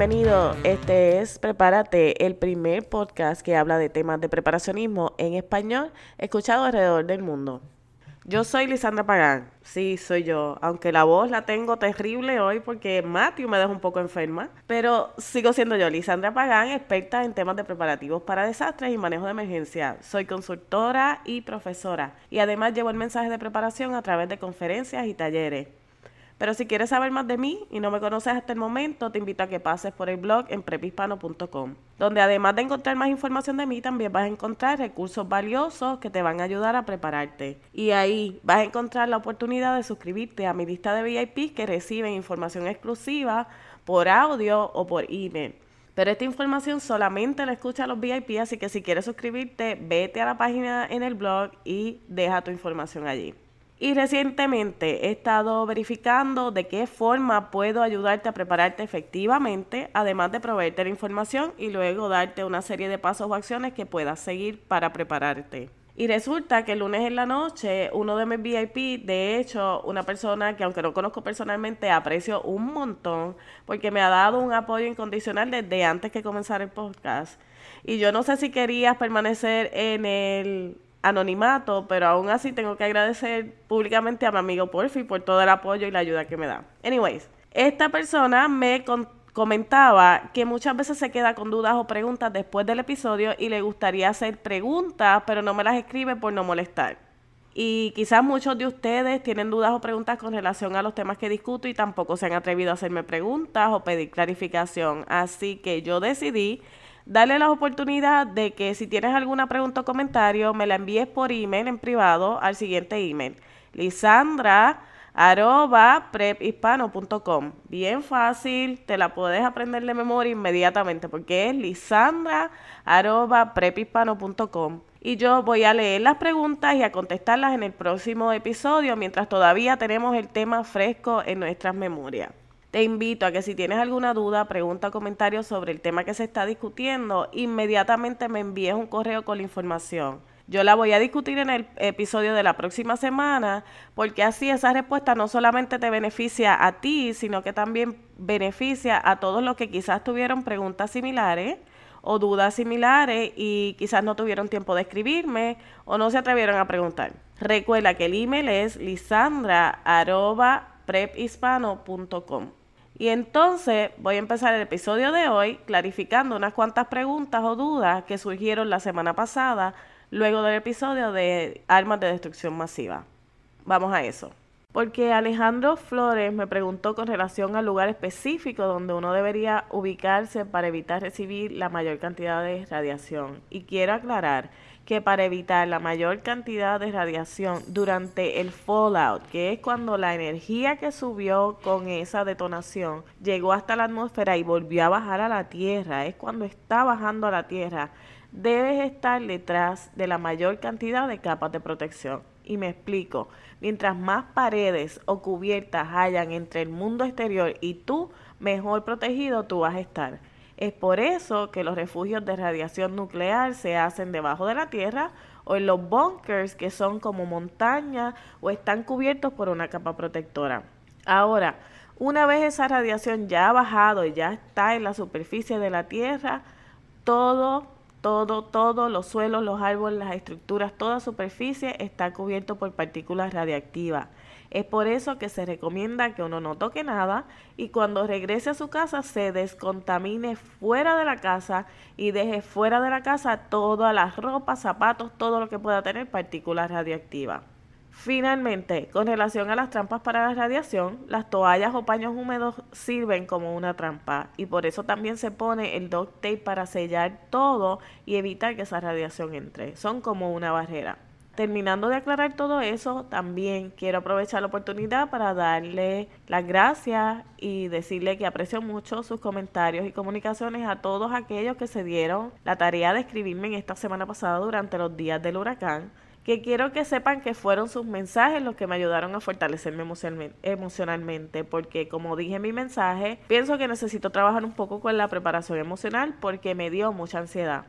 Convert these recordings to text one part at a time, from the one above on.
bienvenido. Este es Prepárate, el primer podcast que habla de temas de preparacionismo en español escuchado alrededor del mundo. Yo soy Lisandra Pagán, sí, soy yo, aunque la voz la tengo terrible hoy porque Matthew me deja un poco enferma, pero sigo siendo yo, Lisandra Pagán, experta en temas de preparativos para desastres y manejo de emergencia. Soy consultora y profesora y además llevo el mensaje de preparación a través de conferencias y talleres. Pero si quieres saber más de mí y no me conoces hasta el momento, te invito a que pases por el blog en prepispano.com, donde además de encontrar más información de mí, también vas a encontrar recursos valiosos que te van a ayudar a prepararte. Y ahí vas a encontrar la oportunidad de suscribirte a mi lista de VIP que reciben información exclusiva por audio o por email. Pero esta información solamente la escucha los VIP, así que si quieres suscribirte, vete a la página en el blog y deja tu información allí. Y recientemente he estado verificando de qué forma puedo ayudarte a prepararte efectivamente, además de proveerte la información y luego darte una serie de pasos o acciones que puedas seguir para prepararte. Y resulta que el lunes en la noche, uno de mis VIP, de hecho, una persona que aunque no conozco personalmente, aprecio un montón, porque me ha dado un apoyo incondicional desde antes que comenzara el podcast. Y yo no sé si querías permanecer en el anonimato, pero aún así tengo que agradecer públicamente a mi amigo Porfi por todo el apoyo y la ayuda que me da. Anyways, esta persona me comentaba que muchas veces se queda con dudas o preguntas después del episodio y le gustaría hacer preguntas, pero no me las escribe por no molestar. Y quizás muchos de ustedes tienen dudas o preguntas con relación a los temas que discuto y tampoco se han atrevido a hacerme preguntas o pedir clarificación. Así que yo decidí Dale la oportunidad de que si tienes alguna pregunta o comentario, me la envíes por email en privado al siguiente email. Lisandra prephispano.com. Bien fácil, te la puedes aprender de memoria inmediatamente porque es lisandra prephispano.com. Y yo voy a leer las preguntas y a contestarlas en el próximo episodio mientras todavía tenemos el tema fresco en nuestras memorias. Te invito a que si tienes alguna duda, pregunta o comentario sobre el tema que se está discutiendo, inmediatamente me envíes un correo con la información. Yo la voy a discutir en el episodio de la próxima semana, porque así esa respuesta no solamente te beneficia a ti, sino que también beneficia a todos los que quizás tuvieron preguntas similares o dudas similares y quizás no tuvieron tiempo de escribirme o no se atrevieron a preguntar. Recuerda que el email es lisandra.prephispano.com. Y entonces voy a empezar el episodio de hoy clarificando unas cuantas preguntas o dudas que surgieron la semana pasada luego del episodio de armas de destrucción masiva. Vamos a eso. Porque Alejandro Flores me preguntó con relación al lugar específico donde uno debería ubicarse para evitar recibir la mayor cantidad de radiación. Y quiero aclarar que para evitar la mayor cantidad de radiación durante el fallout, que es cuando la energía que subió con esa detonación llegó hasta la atmósfera y volvió a bajar a la Tierra, es cuando está bajando a la Tierra, debes estar detrás de la mayor cantidad de capas de protección. Y me explico, mientras más paredes o cubiertas hayan entre el mundo exterior y tú, mejor protegido tú vas a estar. Es por eso que los refugios de radiación nuclear se hacen debajo de la tierra o en los bunkers que son como montañas o están cubiertos por una capa protectora. Ahora, una vez esa radiación ya ha bajado y ya está en la superficie de la tierra, todo, todo, todo, los suelos, los árboles, las estructuras, toda superficie está cubierto por partículas radiactivas. Es por eso que se recomienda que uno no toque nada y cuando regrese a su casa se descontamine fuera de la casa y deje fuera de la casa todas las ropas, zapatos, todo lo que pueda tener partículas radiactivas. Finalmente, con relación a las trampas para la radiación, las toallas o paños húmedos sirven como una trampa y por eso también se pone el duct tape para sellar todo y evitar que esa radiación entre. Son como una barrera. Terminando de aclarar todo eso, también quiero aprovechar la oportunidad para darle las gracias y decirle que aprecio mucho sus comentarios y comunicaciones a todos aquellos que se dieron la tarea de escribirme en esta semana pasada durante los días del huracán que quiero que sepan que fueron sus mensajes los que me ayudaron a fortalecerme emocionalmente, porque como dije en mi mensaje, pienso que necesito trabajar un poco con la preparación emocional porque me dio mucha ansiedad.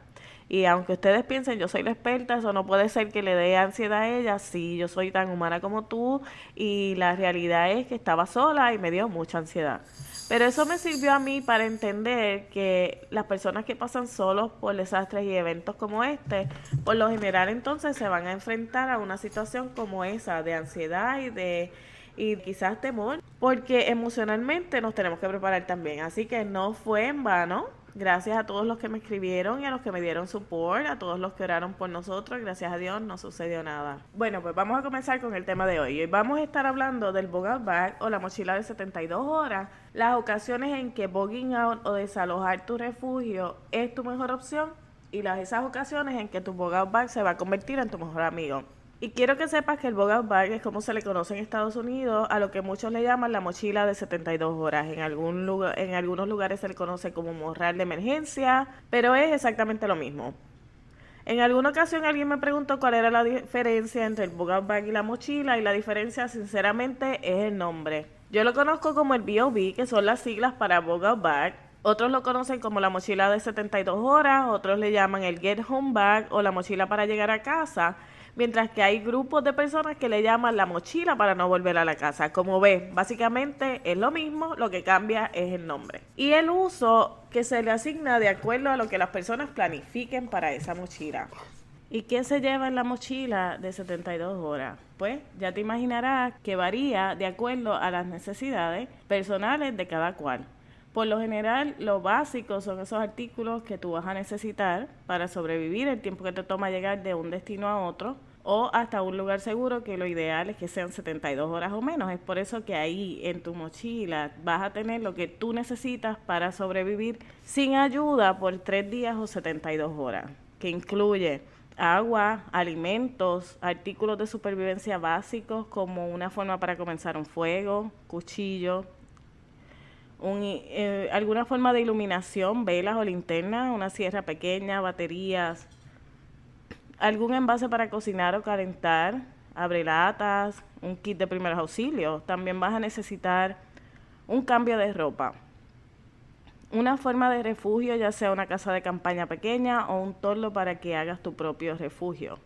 Y aunque ustedes piensen, yo soy la experta, eso no puede ser que le dé ansiedad a ella. Sí, yo soy tan humana como tú y la realidad es que estaba sola y me dio mucha ansiedad. Pero eso me sirvió a mí para entender que las personas que pasan solos por desastres y eventos como este, por lo general entonces se van a enfrentar a una situación como esa de ansiedad y de y quizás temor, porque emocionalmente nos tenemos que preparar también. Así que no fue en vano Gracias a todos los que me escribieron y a los que me dieron support, a todos los que oraron por nosotros. Gracias a Dios no sucedió nada. Bueno, pues vamos a comenzar con el tema de hoy. Hoy vamos a estar hablando del bug out bag o la mochila de 72 horas, las ocasiones en que bugging out o desalojar tu refugio es tu mejor opción y las esas ocasiones en que tu bug out bag se va a convertir en tu mejor amigo. Y quiero que sepas que el Bug Bag es como se le conoce en Estados Unidos, a lo que muchos le llaman la mochila de 72 horas. En, algún lugar, en algunos lugares se le conoce como morral de emergencia, pero es exactamente lo mismo. En alguna ocasión alguien me preguntó cuál era la diferencia entre el Bug Bag y la mochila, y la diferencia sinceramente es el nombre. Yo lo conozco como el BOB, que son las siglas para Bug Bag. Otros lo conocen como la mochila de 72 horas, otros le llaman el Get Home Bag o la mochila para llegar a casa mientras que hay grupos de personas que le llaman la mochila para no volver a la casa. Como ves, básicamente es lo mismo, lo que cambia es el nombre. Y el uso que se le asigna de acuerdo a lo que las personas planifiquen para esa mochila. ¿Y qué se lleva en la mochila de 72 horas? Pues ya te imaginarás que varía de acuerdo a las necesidades personales de cada cual. Por lo general, lo básico son esos artículos que tú vas a necesitar para sobrevivir el tiempo que te toma llegar de un destino a otro o hasta un lugar seguro, que lo ideal es que sean 72 horas o menos. Es por eso que ahí en tu mochila vas a tener lo que tú necesitas para sobrevivir sin ayuda por 3 días o 72 horas, que incluye agua, alimentos, artículos de supervivencia básicos como una forma para comenzar un fuego, cuchillo, eh, alguna forma de iluminación, velas o linternas, una sierra pequeña, baterías, algún envase para cocinar o calentar, abrelatas, un kit de primeros auxilios. También vas a necesitar un cambio de ropa, una forma de refugio, ya sea una casa de campaña pequeña o un torno para que hagas tu propio refugio.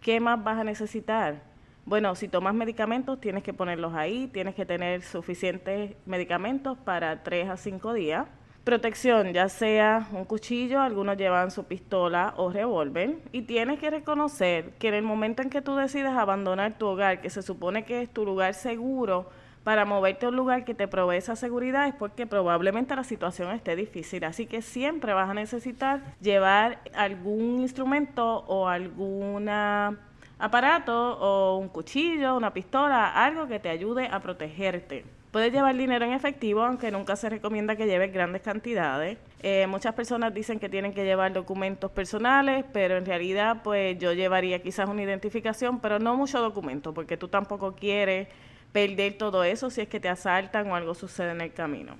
¿Qué más vas a necesitar? Bueno, si tomas medicamentos, tienes que ponerlos ahí, tienes que tener suficientes medicamentos para 3 a 5 días. Protección, ya sea un cuchillo, algunos llevan su pistola o revólver, y tienes que reconocer que en el momento en que tú decides abandonar tu hogar, que se supone que es tu lugar seguro, para moverte a un lugar que te provee esa seguridad es porque probablemente la situación esté difícil. Así que siempre vas a necesitar llevar algún instrumento o alguna aparato o un cuchillo, una pistola, algo que te ayude a protegerte. Puedes llevar dinero en efectivo, aunque nunca se recomienda que lleves grandes cantidades. Eh, muchas personas dicen que tienen que llevar documentos personales, pero en realidad pues yo llevaría quizás una identificación, pero no mucho documento, porque tú tampoco quieres perder todo eso si es que te asaltan o algo sucede en el camino.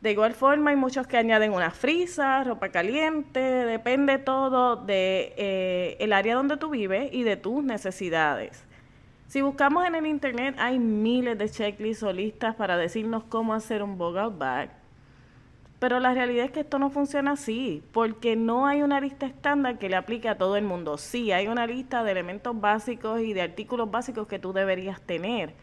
De igual forma, hay muchos que añaden una frisa, ropa caliente, depende todo de eh, área donde tú vives y de tus necesidades. Si buscamos en el internet, hay miles de checklists o listas para decirnos cómo hacer un bug bag. Pero la realidad es que esto no funciona así, porque no hay una lista estándar que le aplique a todo el mundo. Sí, hay una lista de elementos básicos y de artículos básicos que tú deberías tener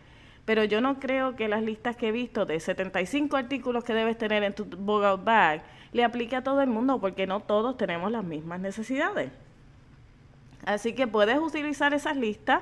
pero yo no creo que las listas que he visto de 75 artículos que debes tener en tu bug out bag le aplique a todo el mundo porque no todos tenemos las mismas necesidades. Así que puedes utilizar esas listas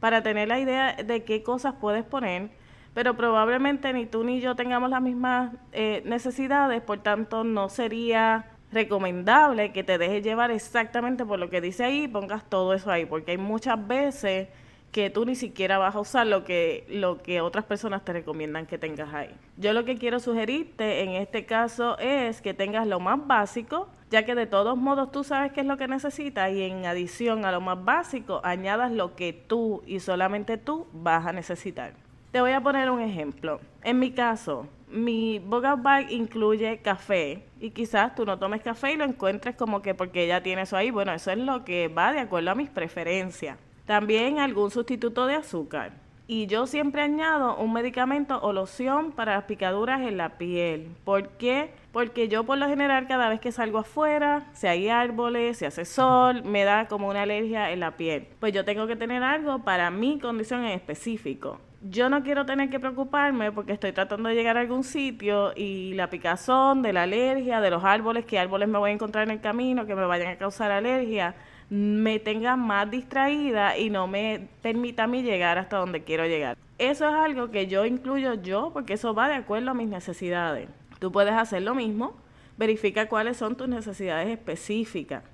para tener la idea de qué cosas puedes poner, pero probablemente ni tú ni yo tengamos las mismas eh, necesidades, por tanto no sería recomendable que te dejes llevar exactamente por lo que dice ahí y pongas todo eso ahí, porque hay muchas veces que tú ni siquiera vas a usar lo que, lo que otras personas te recomiendan que tengas ahí. Yo lo que quiero sugerirte en este caso es que tengas lo más básico, ya que de todos modos tú sabes qué es lo que necesitas y en adición a lo más básico añadas lo que tú y solamente tú vas a necesitar. Te voy a poner un ejemplo. En mi caso, mi Boga Bag incluye café y quizás tú no tomes café y lo encuentres como que porque ya tienes eso ahí. Bueno, eso es lo que va de acuerdo a mis preferencias. También algún sustituto de azúcar. Y yo siempre añado un medicamento o loción para las picaduras en la piel. ¿Por qué? Porque yo por lo general cada vez que salgo afuera, si hay árboles, si hace sol, me da como una alergia en la piel. Pues yo tengo que tener algo para mi condición en específico yo no quiero tener que preocuparme porque estoy tratando de llegar a algún sitio y la picazón de la alergia, de los árboles, qué árboles me voy a encontrar en el camino que me vayan a causar alergia, me tenga más distraída y no me permita a mí llegar hasta donde quiero llegar. Eso es algo que yo incluyo yo porque eso va de acuerdo a mis necesidades. Tú puedes hacer lo mismo, verifica cuáles son tus necesidades específicas.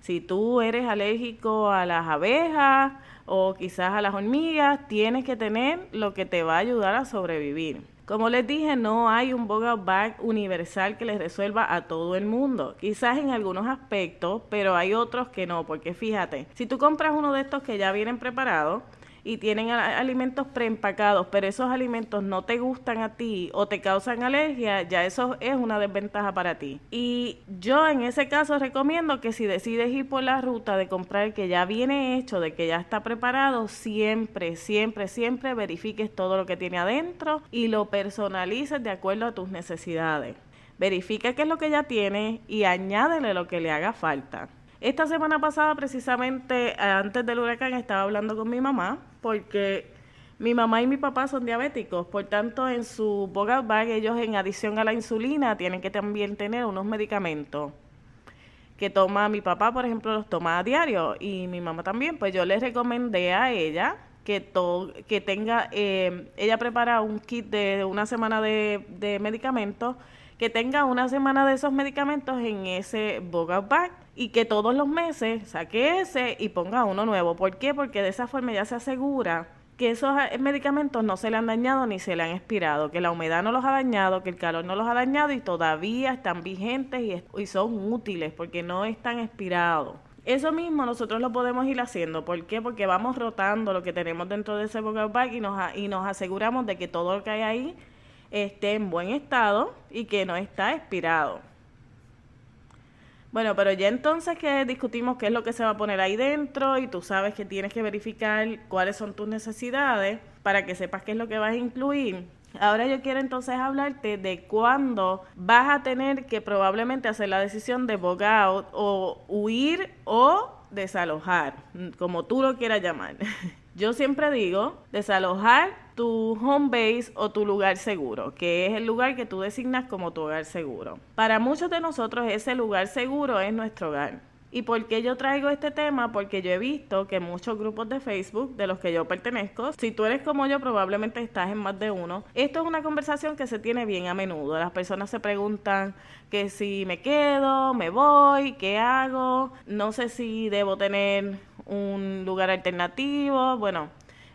Si tú eres alérgico a las abejas o quizás a las hormigas, tienes que tener lo que te va a ayudar a sobrevivir. Como les dije, no hay un Bug Bag universal que les resuelva a todo el mundo. Quizás en algunos aspectos, pero hay otros que no, porque fíjate, si tú compras uno de estos que ya vienen preparados, y tienen alimentos preempacados, pero esos alimentos no te gustan a ti o te causan alergia, ya eso es una desventaja para ti. Y yo en ese caso recomiendo que si decides ir por la ruta de comprar el que ya viene hecho, de que ya está preparado, siempre, siempre, siempre verifiques todo lo que tiene adentro y lo personalices de acuerdo a tus necesidades. Verifica qué es lo que ya tiene y añádele lo que le haga falta. Esta semana pasada, precisamente antes del huracán, estaba hablando con mi mamá porque mi mamá y mi papá son diabéticos, por tanto en su boga bag ellos en adición a la insulina tienen que también tener unos medicamentos que toma mi papá, por ejemplo, los toma a diario. Y mi mamá también, pues yo les recomendé a ella que, to que tenga, eh, ella prepara un kit de una semana de, de medicamentos que tenga una semana de esos medicamentos en ese Boga Bag y que todos los meses saque ese y ponga uno nuevo. ¿Por qué? Porque de esa forma ya se asegura que esos eh, medicamentos no se le han dañado ni se le han expirado, que la humedad no los ha dañado, que el calor no los ha dañado y todavía están vigentes y, son útiles porque no están expirados. Eso mismo nosotros lo podemos ir haciendo. ¿Por qué? Porque vamos rotando lo que tenemos dentro de ese Boga Bag y nos, y nos aseguramos de que todo lo que hay ahí esté en buen estado y que no está expirado. Bueno, pero ya entonces que discutimos qué es lo que se va a poner ahí dentro y tú sabes que tienes que verificar cuáles son tus necesidades para que sepas qué es lo que vas a incluir. Ahora yo quiero entonces hablarte de cuándo vas a tener que probablemente hacer la decisión de bug out o huir o desalojar, como tú lo quieras llamar. Yo siempre digo desalojar tu home base o tu lugar seguro, que es el lugar que tú designas como tu hogar seguro. Para muchos de nosotros ese lugar seguro es nuestro hogar. ¿Y por qué yo traigo este tema? Porque yo he visto que muchos grupos de Facebook de los que yo pertenezco, si tú eres como yo, probablemente estás en más de uno. Esto es una conversación que se tiene bien a menudo. Las personas se preguntan que si me quedo, me voy, qué hago, no sé si debo tener un lugar alternativo. Bueno,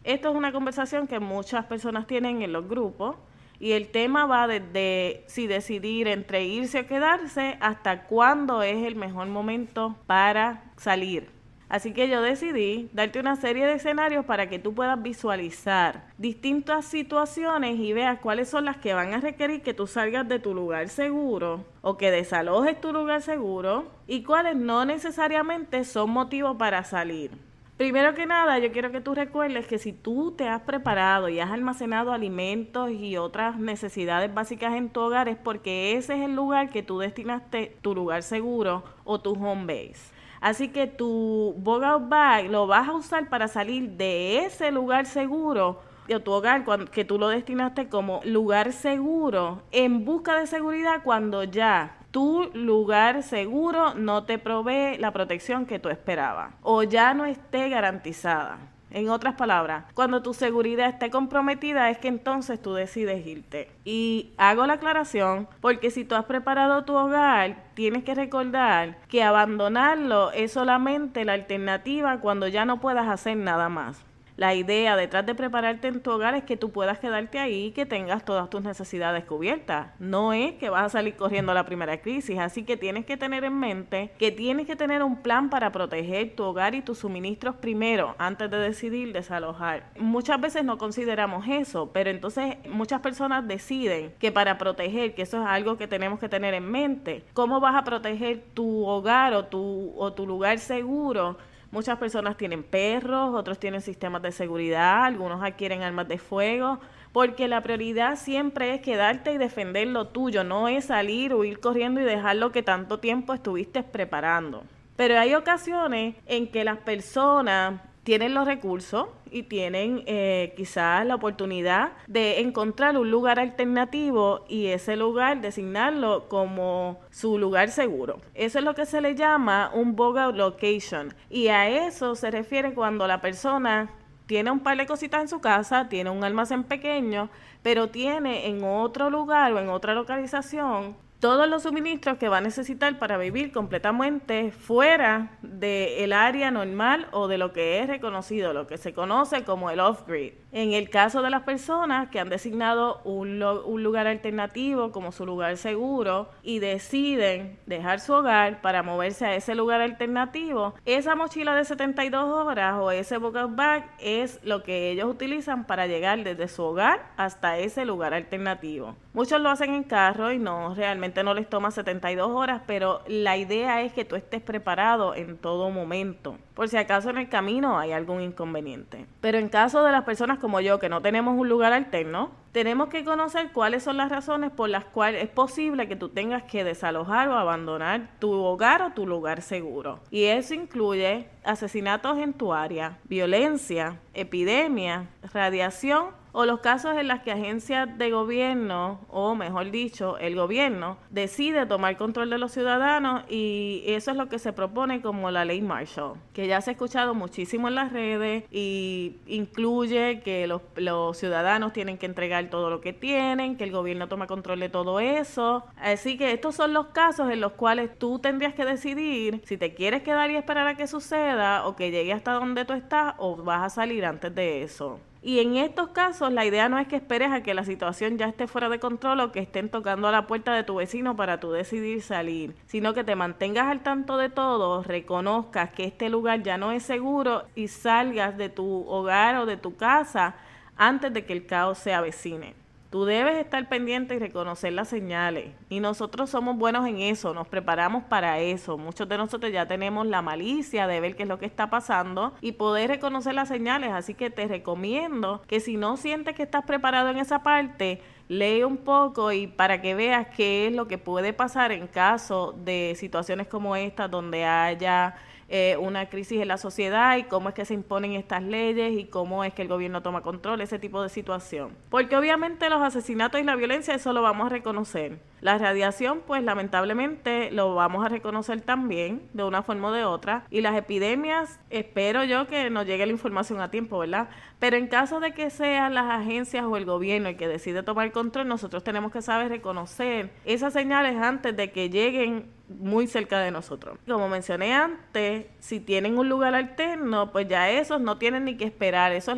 esto es una conversación que muchas personas tienen en los grupos y el tema va desde si decidir entre irse o quedarse hasta cuándo es el mejor momento para salir. Así que yo decidí darte una serie de escenarios para que tú puedas visualizar distintas situaciones y veas cuáles son las que van a requerir que tú salgas de tu lugar seguro o que desalojes tu lugar seguro y cuáles no necesariamente son motivos para salir. Primero que nada, yo quiero que tú recuerdes que si tú te has preparado y has almacenado alimentos y otras necesidades básicas en tu hogar es porque ese es el lugar que tú destinaste tu lugar seguro o tu home base. Así que tu Out Bag lo vas a usar para salir de ese lugar seguro de tu hogar que tú lo destinaste como lugar seguro en busca de seguridad cuando ya tu lugar seguro no te provee la protección que tú esperabas o ya no esté garantizada. En otras palabras, cuando tu seguridad esté comprometida es que entonces tú decides irte. Y hago la aclaración porque si tú has preparado tu hogar, tienes que recordar que abandonarlo es solamente la alternativa cuando ya no puedas hacer nada más. La idea detrás de prepararte en tu hogar es que tú puedas quedarte ahí y que tengas todas tus necesidades cubiertas. No es que vas a salir corriendo a la primera crisis, así que tienes que tener en mente que tienes que tener un plan para proteger tu hogar y tus suministros primero antes de decidir desalojar. Muchas veces no consideramos eso, pero entonces muchas personas deciden que para proteger, que eso es algo que tenemos que tener en mente, ¿cómo vas a proteger tu hogar o tu, o tu lugar seguro? Muchas personas tienen perros, otros tienen sistemas de seguridad, algunos adquieren armas de fuego, porque la prioridad siempre es quedarte y defender lo tuyo, no es salir o ir corriendo y dejar lo que tanto tiempo estuviste preparando. Pero hay ocasiones en que las personas tienen los recursos y tienen eh, quizás la oportunidad de encontrar un lugar alternativo y ese lugar designarlo como su lugar seguro. Eso es lo que se le llama un boga location y a eso se refiere cuando la persona tiene un par de cositas en su casa, tiene un almacén pequeño, pero tiene en otro lugar o en otra localización todos los suministros que va a necesitar para vivir completamente fuera del área normal o de lo que es reconocido, lo que se conoce como el off-grid. En el caso de las personas que han designado un, lugar alternativo como su lugar seguro y deciden dejar su hogar para moverse a ese lugar alternativo, esa mochila de 72 horas o ese bucket bag es lo que ellos utilizan para llegar desde su hogar hasta ese lugar alternativo. Muchos lo hacen en carro y no realmente no les toma 72 horas, pero la idea es que tú estés preparado en todo momento, por si acaso en el camino hay algún inconveniente. Pero en caso de las personas como yo que no tenemos un lugar alterno, tenemos que conocer cuáles son las razones por las cuales es posible que tú tengas que desalojar o abandonar tu hogar o tu lugar seguro. Y eso incluye asesinatos en tu área, violencia, epidemia, radiación o los casos en los que agencias de gobierno, o mejor dicho, el gobierno, decide tomar control de los ciudadanos y eso es lo que se propone como la ley Marshall, que ya se ha escuchado muchísimo en las redes y incluye que los, los ciudadanos tienen que entregar todo lo que tienen, que el gobierno toma control de todo eso. Así que estos son los casos en los cuales tú tendrías que decidir si te quieres quedar y esperar a que suceda o que llegue hasta donde tú estás o vas a salir antes de eso. Y en estos casos la idea no es que esperes a que la situación ya esté fuera de control o que estén tocando a la puerta de tu vecino para tú decidir salir, sino que te mantengas al tanto de todo, reconozcas que este lugar ya no es seguro y salgas de tu hogar o de tu casa antes de que el caos se avecine. Tú debes estar pendiente y reconocer las señales. Y nosotros somos buenos en eso, nos preparamos para eso. Muchos de nosotros ya tenemos la malicia de ver qué es lo que está pasando y poder reconocer las señales. Así que te recomiendo que si no sientes que estás preparado en esa parte, lee un poco y para que veas qué es lo que puede pasar en caso de situaciones como esta donde haya eh, una crisis en la sociedad y cómo es que se imponen estas leyes y cómo es que el gobierno toma control, ese tipo de situación. Porque obviamente los asesinatos y la violencia, eso lo vamos a reconocer. La radiación, pues lamentablemente lo vamos a reconocer también de una forma o de otra. Y las epidemias, espero yo que nos llegue la información a tiempo, ¿verdad? Pero en caso de que sean las agencias o el gobierno el que decide tomar control, nosotros tenemos que saber reconocer esas señales antes de que lleguen muy cerca de nosotros. Como mencioné antes, si tienen un lugar alterno, pues ya esos no tienen ni que esperar, esos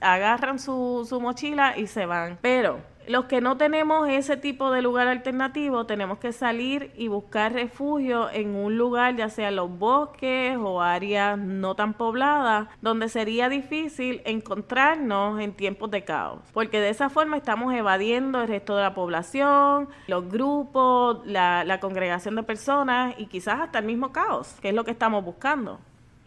agarran su mochila y se van. Pero los que no tenemos ese tipo de lugar alternativo, tenemos que salir y buscar refugio en un lugar, ya sea los bosques o áreas no tan pobladas, donde sería difícil encontrarnos en tiempos de caos. Porque de esa forma estamos evadiendo el resto de la población, los grupos, la, congregación de personas y quizás hasta el mismo caos, que es lo que estamos buscando.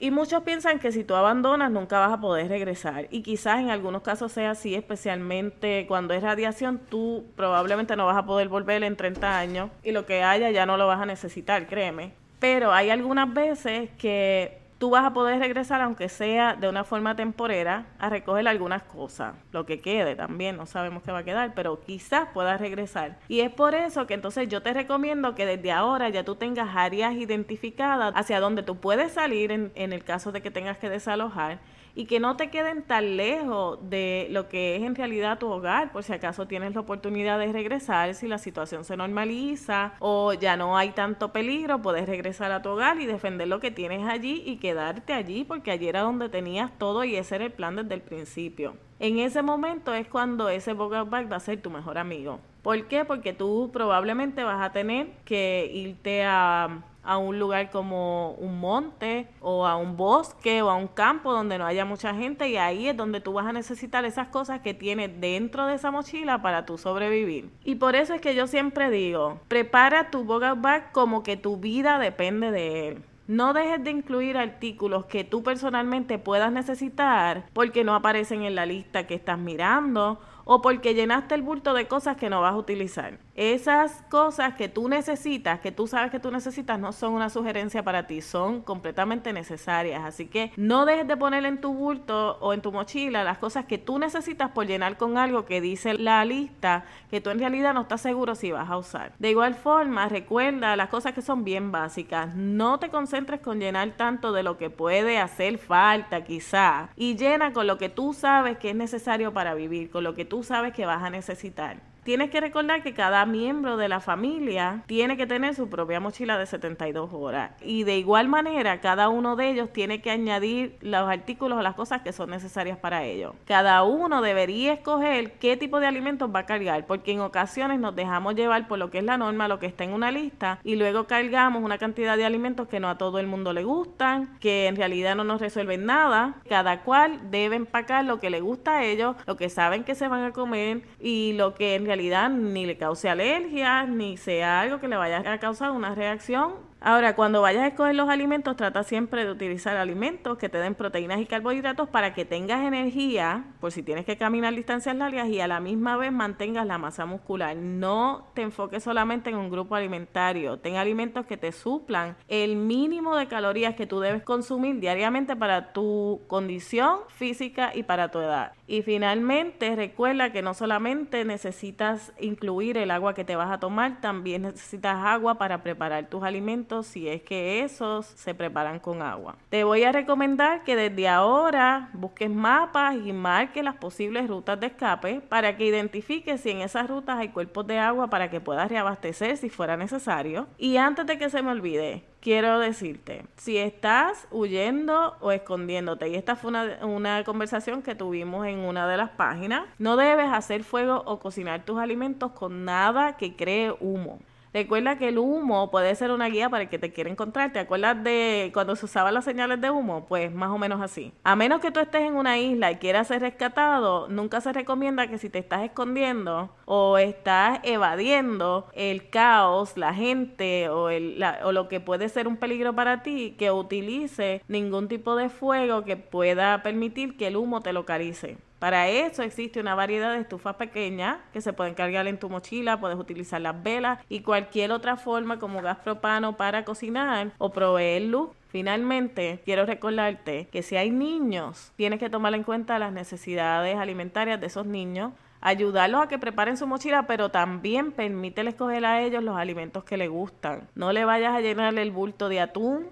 Y muchos piensan que si tú abandonas nunca vas a poder regresar. Y quizás en algunos casos sea así, especialmente cuando es radiación, tú probablemente no vas a poder volver en 30 años y lo que haya ya no lo vas a necesitar, créeme. Pero hay algunas veces que tú vas a poder regresar, aunque sea de una forma temporera, a recoger algunas cosas, lo que quede también, no sabemos qué va a quedar, pero quizás puedas regresar. Y es por eso que entonces yo te recomiendo que desde ahora ya tú tengas áreas identificadas hacia donde tú puedes salir en, en el caso de que tengas que desalojar y que no te queden tan lejos de lo que es en realidad tu hogar, por si acaso tienes la oportunidad de regresar, si la situación se normaliza o ya no hay tanto peligro, puedes regresar a tu hogar y defender lo que tienes allí y quedarte allí porque allí era donde tenías todo y ese era el plan desde el principio. En ese momento es cuando ese bug va a ser tu mejor amigo. ¿Por qué? Porque tú probablemente vas a tener que irte a a un lugar como un monte o a un bosque o a un campo donde no haya mucha gente y ahí es donde tú vas a necesitar esas cosas que tienes dentro de esa mochila para tú sobrevivir. Y por eso es que yo siempre digo, prepara tu bug bag como que tu vida depende de él. No dejes de incluir artículos que tú personalmente puedas necesitar porque no aparecen en la lista que estás mirando o porque llenaste el bulto de cosas que no vas a utilizar. Esas cosas que tú necesitas, que tú sabes que tú necesitas, no son una sugerencia para ti, son completamente necesarias. Así que no dejes de poner en tu bulto o en tu mochila las cosas que tú necesitas por llenar con algo que dice la lista que tú en realidad no estás seguro si vas a usar. De igual forma, recuerda las cosas que son bien básicas. No te concentres con llenar tanto de lo que puede hacer falta quizá y llena con lo que tú sabes que es necesario para vivir, con lo que tú sabes que vas a necesitar. Tienes que recordar que cada miembro de la familia tiene que tener su propia mochila de 72 horas. Y de igual manera, cada uno de ellos tiene que añadir los artículos o las cosas que son necesarias para ellos. Cada uno debería escoger qué tipo de alimentos va a cargar, porque en ocasiones nos dejamos llevar por lo que es la norma, lo que está en una lista, y luego cargamos una cantidad de alimentos que no a todo el mundo le gustan, que en realidad no nos resuelven nada. Cada cual debe empacar lo que le gusta a ellos, lo que saben que se van a comer y lo que en realidad ni le cause alergia, ni sea algo que le vaya a causar una reacción Ahora, cuando vayas a escoger los alimentos, trata siempre de utilizar alimentos que te den proteínas y carbohidratos para que tengas energía, por si tienes que caminar distancias largas y a la misma vez mantengas la masa muscular. No te enfoques solamente en un grupo alimentario. Ten alimentos que te suplan el mínimo de calorías que tú debes consumir diariamente para tu condición física y para tu edad. Y finalmente, recuerda que no solamente necesitas incluir el agua que te vas a tomar, también necesitas agua para preparar tus alimentos si es que esos se preparan con agua. Te voy a recomendar que desde ahora busques mapas y marques las posibles rutas de escape para que identifiques si en esas rutas hay cuerpos de agua para que puedas reabastecer si fuera necesario. Y antes de que se me olvide, quiero decirte, si estás huyendo o escondiéndote, y esta fue una, una, conversación que tuvimos en una de las páginas, no debes hacer fuego o cocinar tus alimentos con nada que cree humo. Recuerda que el humo puede ser una guía para el que te quiere encontrar. ¿Te acuerdas de cuando se usaban las señales de humo? Pues más o menos así. A menos que tú estés en una isla y quieras ser rescatado, nunca se recomienda que si te estás escondiendo o estás evadiendo el caos, la gente o, el, o lo que puede ser un peligro para ti, que utilice ningún tipo de fuego que pueda permitir que el humo te localice. Para eso existe una variedad de estufas pequeñas que se pueden cargar en tu mochila, puedes utilizar las velas y cualquier otra forma como gas propano para cocinar o proveer luz. Finalmente, quiero recordarte que si hay niños, tienes que tomar en cuenta las necesidades alimentarias de esos niños, ayudarlos a que preparen su mochila, pero también permítele escoger a ellos los alimentos que les gustan. No le vayas a llenar el bulto de atún.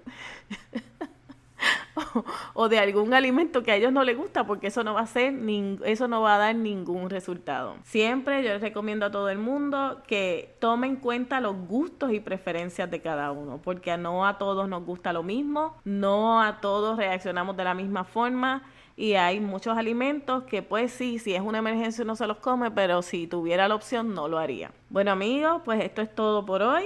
o de algún alimento que a ellos no les gusta porque eso no va a ser eso no va a dar ningún resultado. Siempre yo les recomiendo a todo el mundo que tomen en cuenta los gustos y preferencias de cada uno, porque no a todos nos gusta lo mismo, no a todos reaccionamos de la misma forma y hay muchos alimentos que pues sí, si es una emergencia no se los come, pero si tuviera la opción no lo haría. Bueno amigos, pues esto es todo por hoy.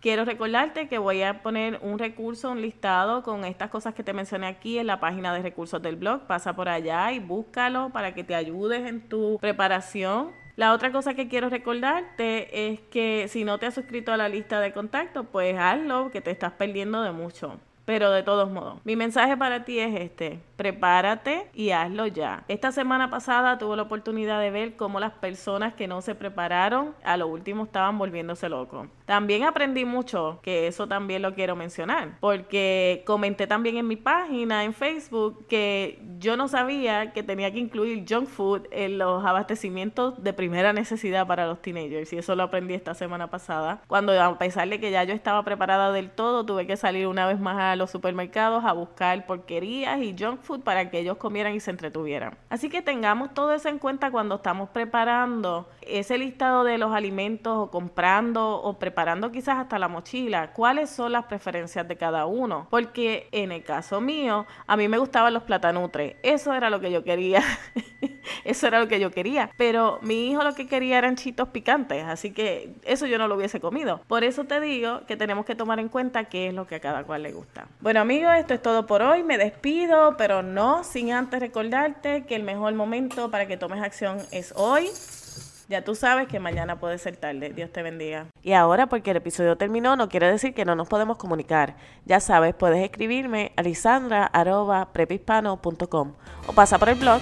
Quiero recordarte que voy a poner un recurso, un listado con estas cosas que te mencioné aquí en la página de recursos del blog. Pasa por allá y búscalo para que te ayudes en tu preparación. La otra cosa que quiero recordarte es que si no te has suscrito a la lista de contacto, pues hazlo, que te estás perdiendo de mucho. Pero de todos modos, mi mensaje para ti es este prepárate y hazlo ya. Esta semana pasada tuve la oportunidad de ver cómo las personas que no se prepararon a lo último estaban volviéndose locos. También aprendí mucho, que eso también lo quiero mencionar, porque comenté también en mi página en Facebook que yo no sabía que tenía que incluir junk food en los abastecimientos de primera necesidad para los teenagers y eso lo aprendí esta semana pasada, cuando a pesar de que ya yo estaba preparada del todo, tuve que salir una vez más a los supermercados a buscar porquerías y junk food para que ellos comieran y se entretuvieran. Así que tengamos todo eso en cuenta cuando estamos preparando ese listado de los alimentos o comprando o preparando quizás hasta la mochila. ¿Cuáles son las preferencias de cada uno? Porque en el caso mío, a mí me gustaban los platanutres. Eso era lo que yo quería. eso era lo que yo quería. Pero mi hijo lo que quería eran chitos picantes. Así que eso yo no lo hubiese comido. Por eso te digo que tenemos que tomar en cuenta qué es lo que a cada cual le gusta. Bueno amigos, esto es todo por hoy. Me despido, pero no sin antes recordarte que el mejor momento para que tomes acción es hoy. Ya tú sabes que mañana puede ser tarde. Dios te bendiga. Y ahora, porque el episodio terminó, no quiere decir que no nos podemos comunicar. Ya sabes, puedes escribirme a lisandra.prepispano.com o pasa por el blog